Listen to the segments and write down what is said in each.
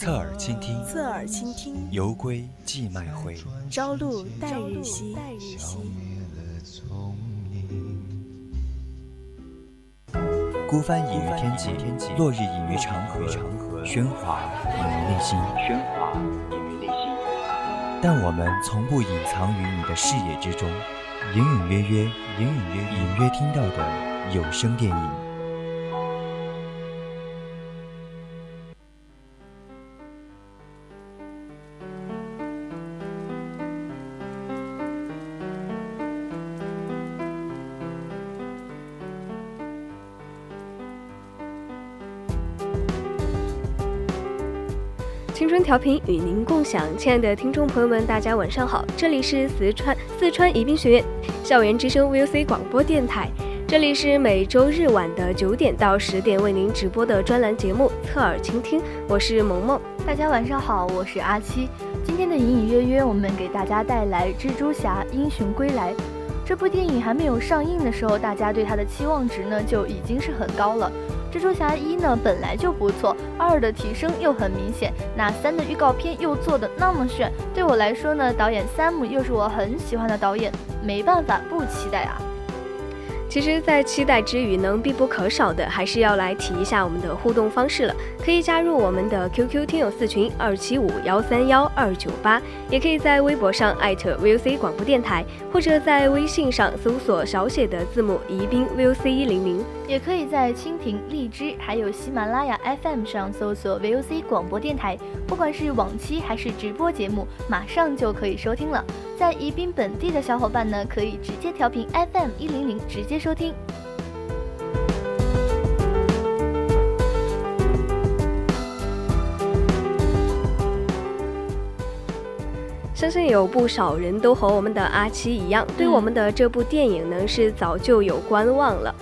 侧耳倾听，侧耳倾听。犹归寄麦回，朝露待日晞。孤帆隐于天际，落日隐于长河，喧哗隐于内心。喧哗隐于内心。但我们从不隐藏于你的视野之中，隐隐约约，隐隐约隐约听到的有声电影。调频与您共享，亲爱的听众朋友们，大家晚上好，这里是四川四川宜宾学院校园之声 VOC 广播电台，这里是每周日晚的九点到十点为您直播的专栏节目《侧耳倾听》，我是萌萌，大家晚上好，我是阿七，今天的隐隐约约，我们给大家带来《蜘蛛侠：英雄归来》这部电影还没有上映的时候，大家对它的期望值呢就已经是很高了。蜘蛛侠一呢本来就不错，二的提升又很明显，那三的预告片又做的那么炫，对我来说呢，导演三木又是我很喜欢的导演，没办法不期待啊。其实，在期待之余能，必不可少的还是要来提一下我们的互动方式了。可以加入我们的 QQ 听友四群二七五幺三幺二九八，也可以在微博上艾特 VOC 广播电台，或者在微信上搜索小写的字母宜宾 VOC 一零零，也可以在蜻蜓、荔枝还有喜马拉雅 FM 上搜索 VOC 广播电台。不管是往期还是直播节目，马上就可以收听了。在宜宾本地的小伙伴呢，可以直接调频 FM 一零零，直接收听。相信有不少人都和我们的阿七一样，对我们的这部电影呢是早就有观望了。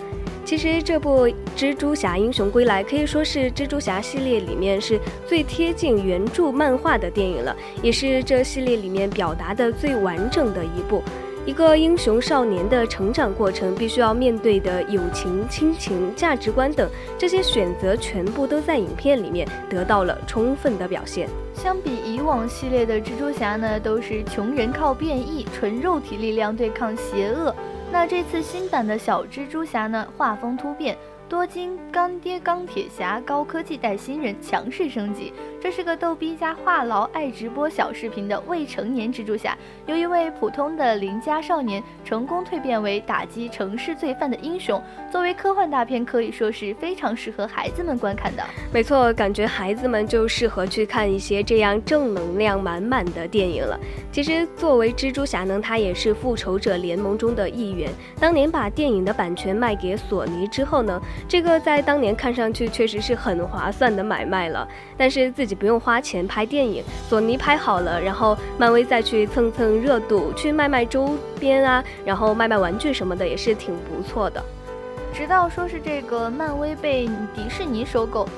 其实这部《蜘蛛侠：英雄归来》可以说是蜘蛛侠系列里面是最贴近原著漫画的电影了，也是这系列里面表达的最完整的一部。一个英雄少年的成长过程，必须要面对的友情、亲情、价值观等这些选择，全部都在影片里面得到了充分的表现。相比以往系列的蜘蛛侠呢，都是穷人靠变异，纯肉体力量对抗邪恶。那这次新版的小蜘蛛侠呢？画风突变。多金干爹钢铁侠高科技带新人强势升级，这是个逗逼加话痨爱直播小视频的未成年蜘蛛侠，由一位普通的邻家少年成功蜕变为打击城市罪犯的英雄。作为科幻大片，可以说是非常适合孩子们观看的。没错，感觉孩子们就适合去看一些这样正能量满满的电影了。其实作为蜘蛛侠呢，他也是复仇者联盟中的一员。当年把电影的版权卖给索尼之后呢？这个在当年看上去确实是很划算的买卖了，但是自己不用花钱拍电影，索尼拍好了，然后漫威再去蹭蹭热度，去卖卖周边啊，然后卖卖玩具什么的也是挺不错的。直到说是这个漫威被迪士尼收购，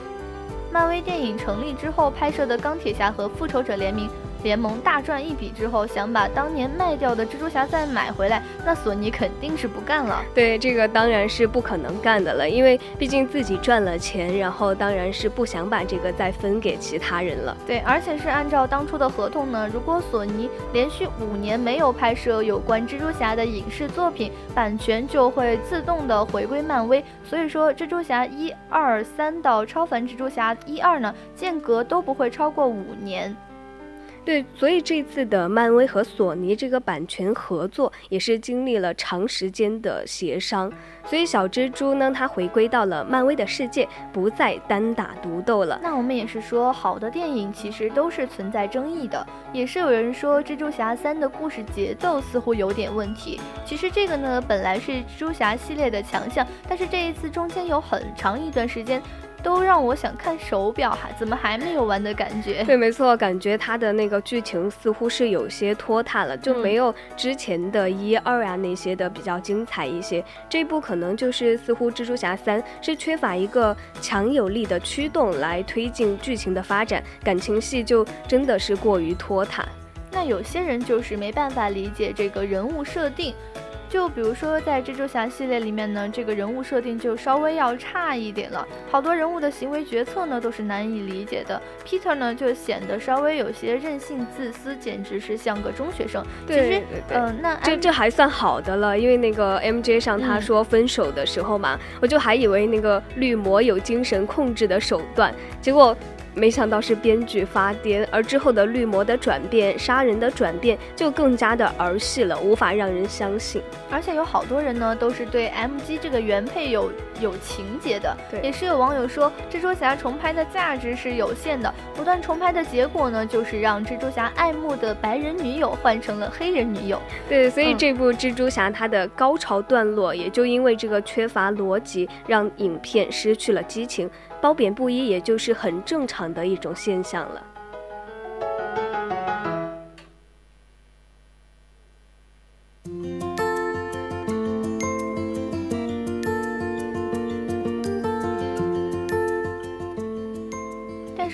漫威电影成立之后拍摄的钢铁侠和复仇者联名。联盟大赚一笔之后，想把当年卖掉的蜘蛛侠再买回来，那索尼肯定是不干了。对，这个当然是不可能干的了，因为毕竟自己赚了钱，然后当然是不想把这个再分给其他人了。对，而且是按照当初的合同呢，如果索尼连续五年没有拍摄有关蜘蛛侠的影视作品，版权就会自动的回归漫威。所以说，蜘蛛侠一二三到超凡蜘蛛侠一二呢，间隔都不会超过五年。对，所以这次的漫威和索尼这个版权合作也是经历了长时间的协商，所以小蜘蛛呢，它回归到了漫威的世界，不再单打独斗了。那我们也是说，好的电影其实都是存在争议的，也是有人说蜘蛛侠三的故事节奏似乎有点问题。其实这个呢，本来是蜘蛛侠系列的强项，但是这一次中间有很长一段时间。都让我想看手表，还怎么还没有完的感觉？对，没错，感觉它的那个剧情似乎是有些拖沓了，就没有之前的一二啊那些的比较精彩一些。这部可能就是似乎蜘蛛侠三是缺乏一个强有力的驱动来推进剧情的发展，感情戏就真的是过于拖沓。那有些人就是没办法理解这个人物设定。就比如说，在蜘蛛侠系列里面呢，这个人物设定就稍微要差一点了，好多人物的行为决策呢都是难以理解的。Peter 呢就显得稍微有些任性自私，简直是像个中学生。其实，嗯，那这这还算好的了，因为那个 MJ 上他说分手的时候嘛，我就还以为那个绿魔有精神控制的手段，结果。没想到是编剧发癫，而之后的绿魔的转变、杀人的转变就更加的儿戏了，无法让人相信。而且有好多人呢，都是对 MG 这个原配有有情节的。对，也是有网友说，蜘蛛侠重拍的价值是有限的，不断重拍的结果呢，就是让蜘蛛侠爱慕的白人女友换成了黑人女友。对，所以这部蜘蛛侠它的高潮段落，也就因为这个缺乏逻辑，让影片失去了激情。褒贬不一，也就是很正常的一种现象了。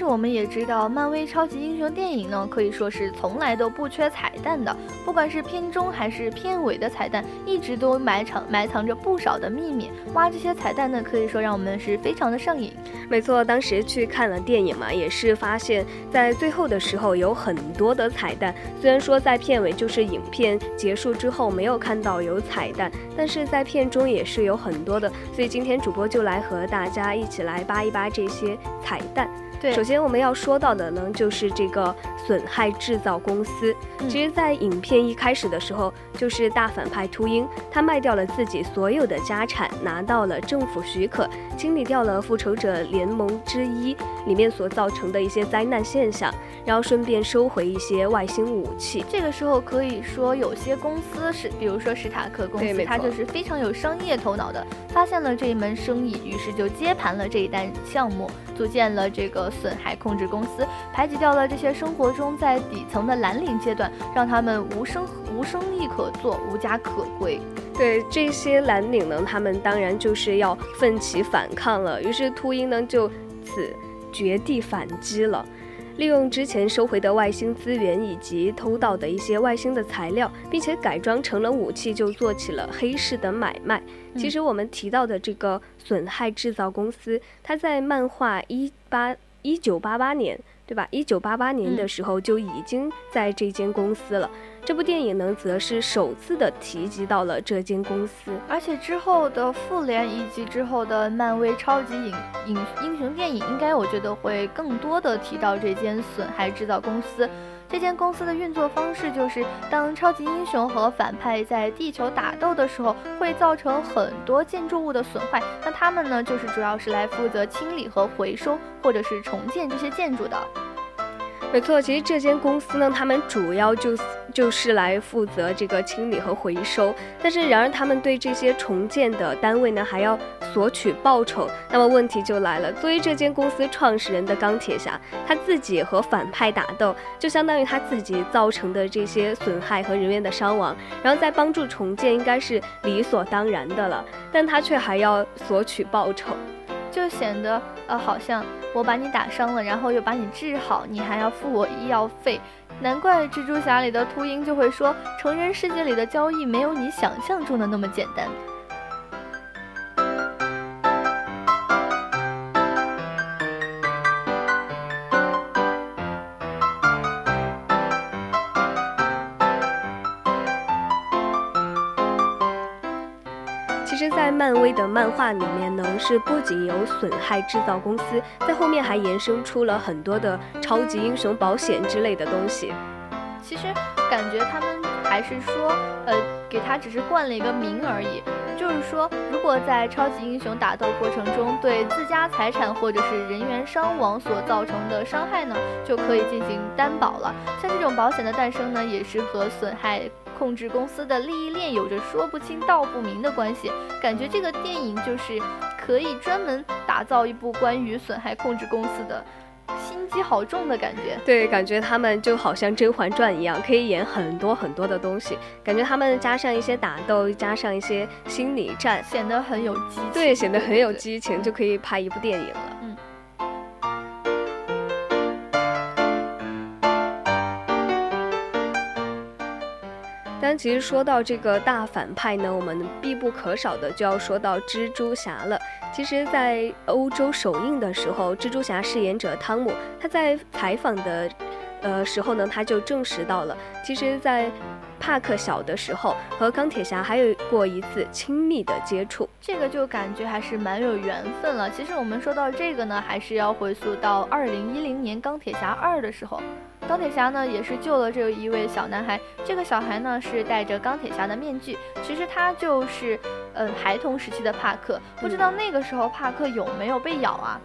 我们也知道，漫威超级英雄电影呢，可以说是从来都不缺彩蛋的。不管是片中还是片尾的彩蛋，一直都埋藏埋藏着不少的秘密。挖这些彩蛋呢，可以说让我们是非常的上瘾。没错，当时去看了电影嘛，也是发现，在最后的时候有很多的彩蛋。虽然说在片尾就是影片结束之后没有看到有彩蛋，但是在片中也是有很多的。所以今天主播就来和大家一起来扒一扒这些彩蛋。对，首先我们要说到的呢，就是这个损害制造公司。其实，在影片一开始的时候，就是大反派秃鹰，他卖掉了自己所有的家产，拿到了政府许可，清理掉了复仇者联盟之一里面所造成的一些灾难现象，然后顺便收回一些外星武器。这个时候可以说，有些公司是，比如说史塔克公司，它就是非常有商业头脑的，发现了这一门生意，于是就接盘了这一单项目，组建了这个。损害控制公司排挤掉了这些生活中在底层的蓝领阶段，让他们无生无生意可做，无家可归。对这些蓝领呢，他们当然就是要奋起反抗了。于是秃鹰呢就此绝地反击了。利用之前收回的外星资源以及偷盗的一些外星的材料，并且改装成了武器，就做起了黑市的买卖。其实我们提到的这个损害制造公司，它在漫画一八。一九八八年，对吧？一九八八年的时候就已经在这间公司了。这部电影呢，则是首次的提及到了这间公司，而且之后的复联以及之后的漫威超级影影英雄电影，应该我觉得会更多的提到这间损害制造公司。这间公司的运作方式就是，当超级英雄和反派在地球打斗的时候，会造成很多建筑物的损坏。那他们呢，就是主要是来负责清理和回收，或者是重建这些建筑的。没错，其实这间公司呢，他们主要就是就是来负责这个清理和回收。但是，然而他们对这些重建的单位呢，还要索取报酬。那么问题就来了，作为这间公司创始人的钢铁侠，他自己和反派打斗，就相当于他自己造成的这些损害和人员的伤亡，然后再帮助重建，应该是理所当然的了。但他却还要索取报酬。就显得呃，好像我把你打伤了，然后又把你治好，你还要付我医药费。难怪蜘蛛侠里的秃鹰就会说，成人世界里的交易没有你想象中的那么简单。在漫威的漫画里面呢，是不仅有损害制造公司，在后面还延伸出了很多的超级英雄保险之类的东西。其实感觉他们还是说，呃，给他只是冠了一个名而已。就是说，如果在超级英雄打斗过程中对自家财产或者是人员伤亡所造成的伤害呢，就可以进行担保了。像这种保险的诞生呢，也是和损害。控制公司的利益链有着说不清道不明的关系，感觉这个电影就是可以专门打打造一部关于损害控制公司的。心机好重的感觉，对，感觉他们就好像《甄嬛传》一样，可以演很多很多的东西。感觉他们加上一些打斗，加上一些心理战，显得很有激情。对，显得很有激情，就可以拍一部电影了。但其实说到这个大反派呢，我们必不可少的就要说到蜘蛛侠了。其实，在欧洲首映的时候，蜘蛛侠饰演者汤姆他在采访的，呃时候呢，他就证实到了，其实，在帕克小的时候和钢铁侠还有过一次亲密的接触，这个就感觉还是蛮有缘分了。其实我们说到这个呢，还是要回溯到二零一零年钢铁侠二的时候。钢铁侠呢，也是救了这一位小男孩。这个小孩呢，是戴着钢铁侠的面具。其实他就是，嗯，孩童时期的帕克。不知道那个时候帕克有没有被咬啊？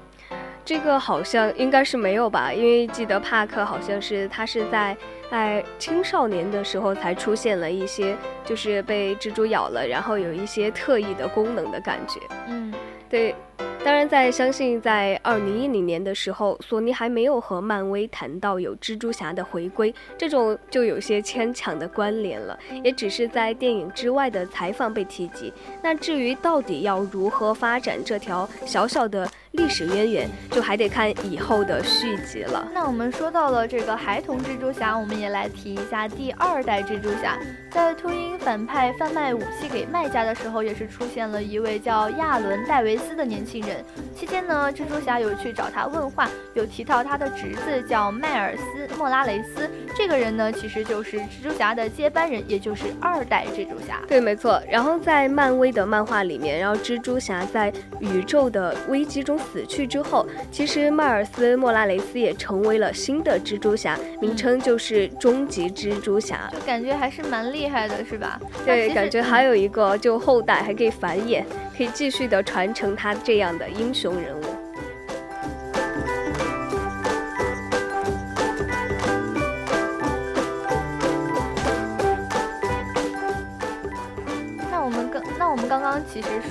这个好像应该是没有吧，因为记得帕克好像是他是在在青少年的时候才出现了一些，就是被蜘蛛咬了，然后有一些特异的功能的感觉。嗯，对。当然，在相信在二零一零年的时候，索尼还没有和漫威谈到有蜘蛛侠的回归，这种就有些牵强的关联了，也只是在电影之外的采访被提及。那至于到底要如何发展这条小小的历史渊源，就还得看以后的续集了。那我们说到了这个孩童蜘蛛侠，我们也来提一下第二代蜘蛛侠。在秃鹰反派贩卖武器给卖家的时候，也是出现了一位叫亚伦·戴维斯的年轻人。期间呢，蜘蛛侠有去找他问话，有提到他的侄子叫迈尔斯·莫拉雷斯。这个人呢，其实就是蜘蛛侠的接班人，也就是二代蜘蛛侠。对，没错。然后在漫威的漫画里面，然后蜘蛛侠在宇宙的危机中死去之后，其实迈尔斯·莫拉雷斯也成为了新的蜘蛛侠，名称就是终极蜘蛛侠。就感觉还是蛮厉害的，是吧？对，感觉还有一个就后代还可以繁衍，可以继续的传承他这样。的英雄人物。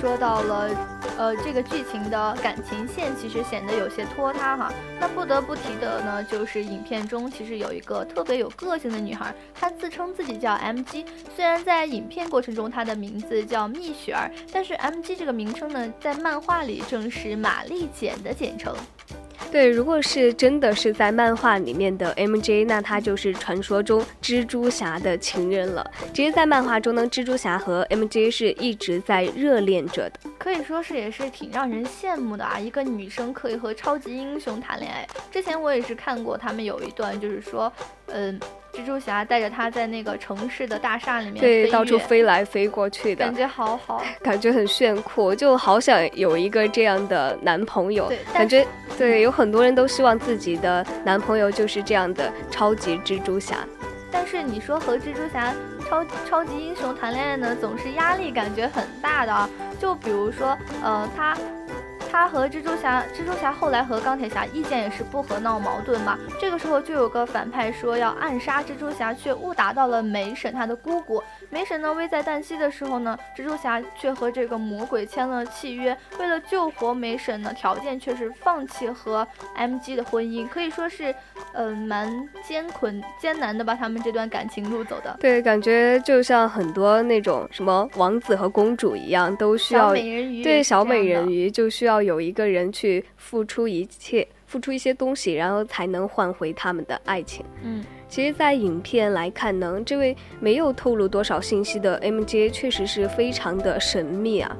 说到了。呃，这个剧情的感情线其实显得有些拖沓哈。那不得不提的呢，就是影片中其实有一个特别有个性的女孩，她自称自己叫 MG。虽然在影片过程中她的名字叫蜜雪儿，但是 MG 这个名称呢，在漫画里正是玛丽简的简称。对，如果是真的是在漫画里面的 MJ，那他就是传说中蜘蛛侠的情人了。其实，在漫画中呢，蜘蛛侠和 MJ 是一直在热恋着的，可以说是也是挺让人羡慕的啊。一个女生可以和超级英雄谈恋爱，之前我也是看过他们有一段，就是说，嗯。蜘蛛侠带着他在那个城市的大厦里面，对，到处飞来飞过去的感觉好好，感觉很炫酷，就好想有一个这样的男朋友。感觉对，有很多人都希望自己的男朋友就是这样的超级蜘蛛侠。但是你说和蜘蛛侠超超级英雄谈恋爱呢，总是压力感觉很大的啊。就比如说，呃，他。他和蜘蛛侠，蜘蛛侠后来和钢铁侠意见也是不合，闹矛盾嘛。这个时候就有个反派说要暗杀蜘蛛侠，却误打到了梅婶他的姑姑。梅神呢危在旦夕的时候呢，蜘蛛侠却和这个魔鬼签了契约，为了救活梅神呢，条件却是放弃和 MG 的婚姻，可以说是，嗯，蛮艰困艰难的吧。他们这段感情路走的，对，感觉就像很多那种什么王子和公主一样，都需要对小美人鱼就需要。有一个人去付出一切，付出一些东西，然后才能换回他们的爱情。嗯，其实，在影片来看呢，这位没有透露多少信息的 MJ 确实是非常的神秘啊。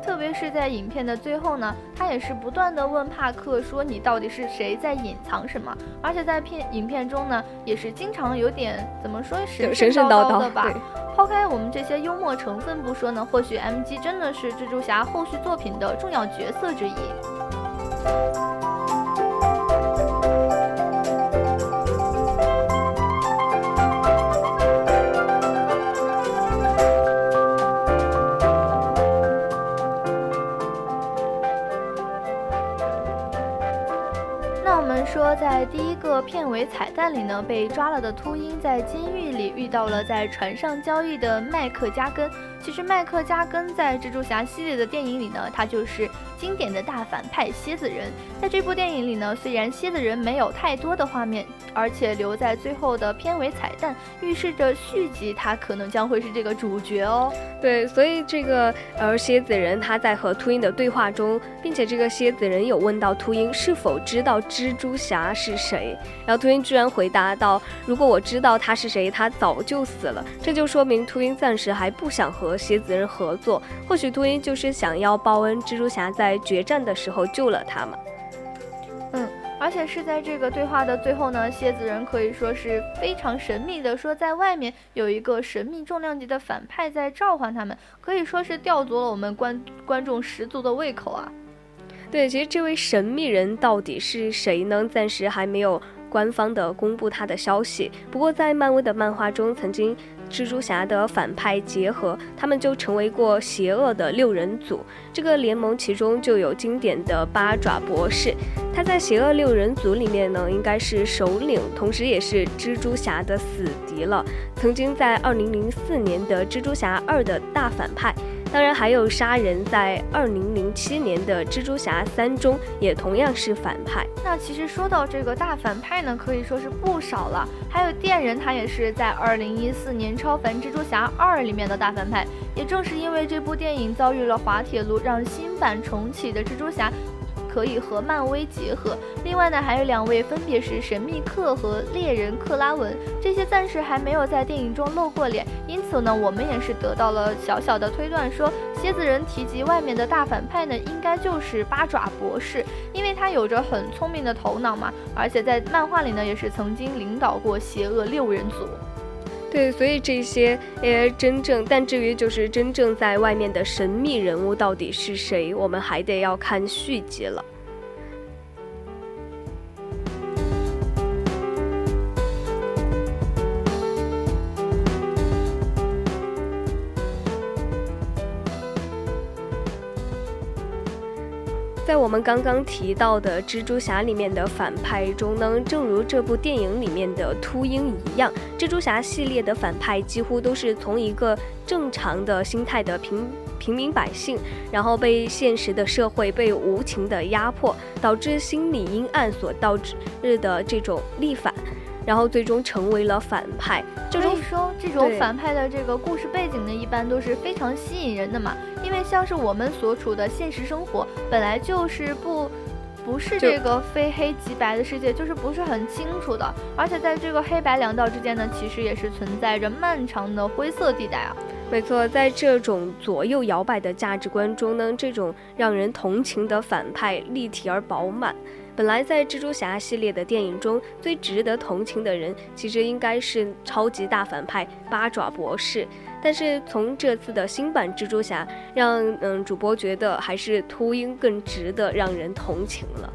特别是在影片的最后呢，他也是不断的问帕克说：“你到底是谁在隐藏什么？”而且在片影片中呢，也是经常有点怎么说神神叨叨的吧。抛开我们这些幽默成分不说呢，或许 MG 真的是蜘蛛侠后续作品的重要角色之一。片尾彩。蛋里呢，被抓了的秃鹰在监狱里遇到了在船上交易的麦克加根。其实麦克加根在蜘蛛侠系列的电影里呢，他就是经典的大反派蝎子人。在这部电影里呢，虽然蝎子人没有太多的画面，而且留在最后的片尾彩蛋，预示着续集他可能将会是这个主角哦。对，所以这个而蝎子人他在和秃鹰的对话中，并且这个蝎子人有问到秃鹰是否知道蜘蛛侠是谁，然后秃鹰居然回答道：“如果我知道他是谁，他早就死了。”这就说明秃鹰暂时还不想和蝎子人合作，或许秃鹰就是想要报恩，蜘蛛侠在决战的时候救了他嘛。嗯，而且是在这个对话的最后呢，蝎子人可以说是非常神秘的说，在外面有一个神秘重量级的反派在召唤他们，可以说是吊足了我们观观众十足的胃口啊。对，其实这位神秘人到底是谁呢？暂时还没有官方的公布他的消息。不过在漫威的漫画中，曾经。蜘蛛侠的反派结合，他们就成为过邪恶的六人组。这个联盟其中就有经典的八爪博士，他在邪恶六人组里面呢，应该是首领，同时也是蜘蛛侠的死敌了。曾经在二零零四年的蜘蛛侠二的大反派。当然，还有杀人，在二零零七年的《蜘蛛侠三》中也同样是反派。那其实说到这个大反派呢，可以说是不少了。还有电人，他也是在二零一四年《超凡蜘蛛侠二》里面的大反派。也正是因为这部电影遭遇了滑铁卢，让新版重启的蜘蛛侠。可以和漫威结合。另外呢，还有两位，分别是神秘客和猎人克拉文，这些暂时还没有在电影中露过脸。因此呢，我们也是得到了小小的推断，说蝎子人提及外面的大反派呢，应该就是八爪博士，因为他有着很聪明的头脑嘛，而且在漫画里呢，也是曾经领导过邪恶六人组。对，所以这些呃真正，但至于就是真正在外面的神秘人物到底是谁，我们还得要看续集了。我们刚刚提到的蜘蛛侠里面的反派中呢，正如这部电影里面的秃鹰一样，蜘蛛侠系列的反派几乎都是从一个正常的心态的平平民百姓，然后被现实的社会被无情的压迫，导致心理阴暗所导致的这种逆反。然后最终成为了反派。所以说，这种反派的这个故事背景呢，一般都是非常吸引人的嘛。因为像是我们所处的现实生活，本来就是不不是这个非黑即白的世界，就是不是很清楚的。而且在这个黑白两道之间呢，其实也是存在着漫长的灰色地带啊。没错，在这种左右摇摆的价值观中呢，这种让人同情的反派立体而饱满。本来在蜘蛛侠系列的电影中，最值得同情的人，其实应该是超级大反派八爪博士。但是从这次的新版蜘蛛侠，让嗯主播觉得还是秃鹰更值得让人同情了。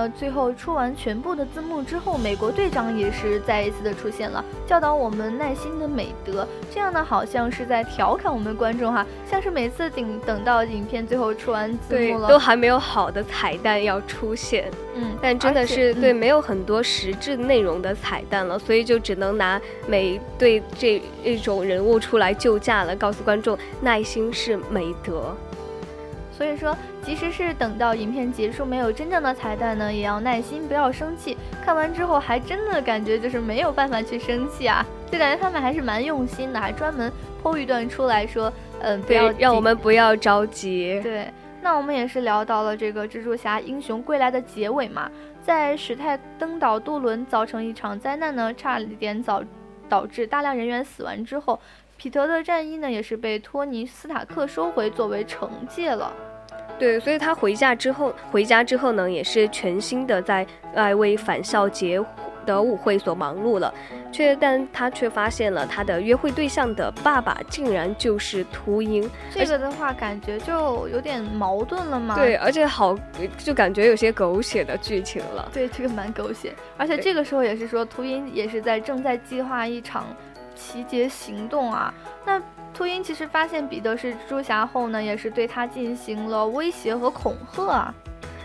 那最后出完全部的字幕之后，美国队长也是再一次的出现了，教导我们耐心的美德。这样呢，好像是在调侃我们观众哈，像是每次等等到影片最后出完字幕了，都还没有好的彩蛋要出现。嗯，但真的是对没有很多实质内容的彩蛋了，所以就只能拿美队这一种人物出来救驾了，告诉观众耐心是美德。所以说，即使是等到影片结束没有真正的彩蛋呢，也要耐心，不要生气。看完之后还真的感觉就是没有办法去生气啊，就感觉他们还是蛮用心的，还专门剖一段出来说，嗯，不要让我们不要着急。对，那我们也是聊到了这个蜘蛛侠英雄归来的结尾嘛，在史泰登岛渡轮造成一场灾难呢，差一点导导致大量人员死亡之后，彼得的战衣呢也是被托尼斯塔克收回作为惩戒了。对，所以他回家之后，回家之后呢，也是全心的在在为返校节的舞会所忙碌了，却但他却发现了他的约会对象的爸爸竟然就是秃鹰。这个的话，感觉就有点矛盾了嘛。对，而且好，就感觉有些狗血的剧情了。对，这个蛮狗血，而且这个时候也是说，秃鹰也是在正在计划一场奇劫行动啊。那。秃鹰其实发现彼得是蜘蛛侠后呢，也是对他进行了威胁和恐吓啊。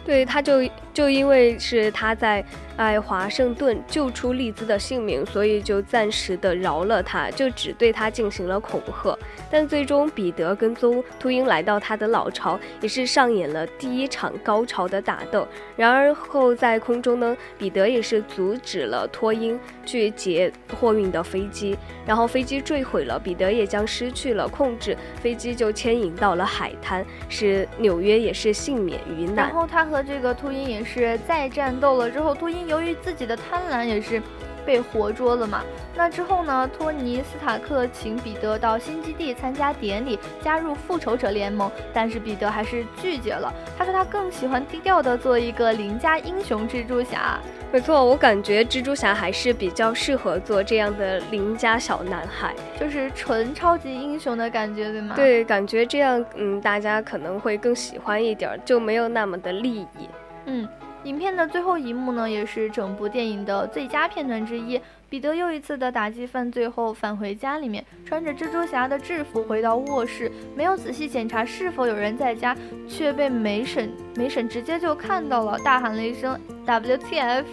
对，他就就因为是他在爱华盛顿救出丽兹的性命，所以就暂时的饶了他，就只对他进行了恐吓。但最终，彼得跟踪秃鹰来到他的老巢，也是上演了第一场高潮的打斗。然而后在空中呢，彼得也是阻止了秃鹰去劫货运的飞机，然后飞机坠毁了，彼得也将失去了控制，飞机就牵引到了海滩，使纽约也是幸免于难。然后他和这个秃鹰也是再战斗了之后，秃鹰由于自己的贪婪也是被活捉了嘛。那之后呢，托尼斯塔克请彼得到新基地参加典礼，加入复仇者联盟，但是彼得还是拒绝了。他说他更喜欢低调的做一个邻家英雄蜘蛛侠。没错，我感觉蜘蛛侠还是比较适合做这样的邻家小男孩，就是纯超级英雄的感觉，对吗？对，感觉这样，嗯，大家可能会更喜欢一点，就没有那么的利益。嗯，影片的最后一幕呢，也是整部电影的最佳片段之一。彼得又一次的打击犯罪后返回家里面，穿着蜘蛛侠的制服回到卧室，没有仔细检查是否有人在家，却被梅婶梅婶直接就看到了，大喊了一声 WTF！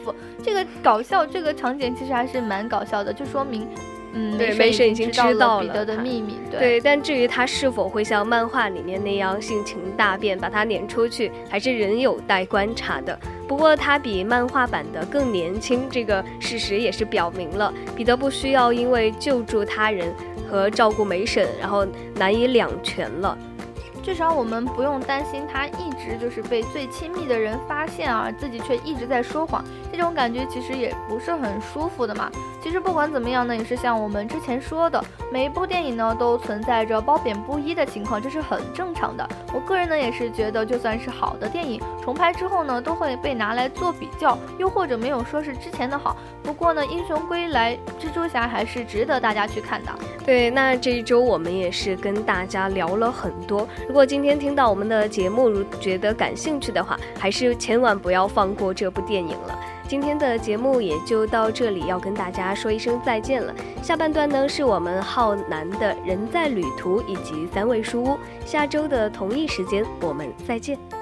这个搞笑，这个场景其实还是蛮搞笑的，就说明。嗯，对梅婶已经知道了彼得的秘密。对，但至于他是否会像漫画里面那样性情大变，把他撵出去，还是仍有待观察的。不过他比漫画版的更年轻，这个事实也是表明了彼得不需要因为救助他人和照顾梅婶，然后难以两全了。至少我们不用担心他一直就是被最亲密的人发现啊，自己却一直在说谎，这种感觉其实也不是很舒服的嘛。其实不管怎么样呢，也是像我们之前说的，每一部电影呢都存在着褒贬不一的情况，这是很正常的。我个人呢也是觉得，就算是好的电影重拍之后呢，都会被拿来做比较，又或者没有说是之前的好。不过呢，英雄归来，蜘蛛侠还是值得大家去看的。对，那这一周我们也是跟大家聊了很多。如果今天听到我们的节目，如觉得感兴趣的话，还是千万不要放过这部电影了。今天的节目也就到这里，要跟大家说一声再见了。下半段呢，是我们浩南的人在旅途以及三味书屋。下周的同一时间，我们再见。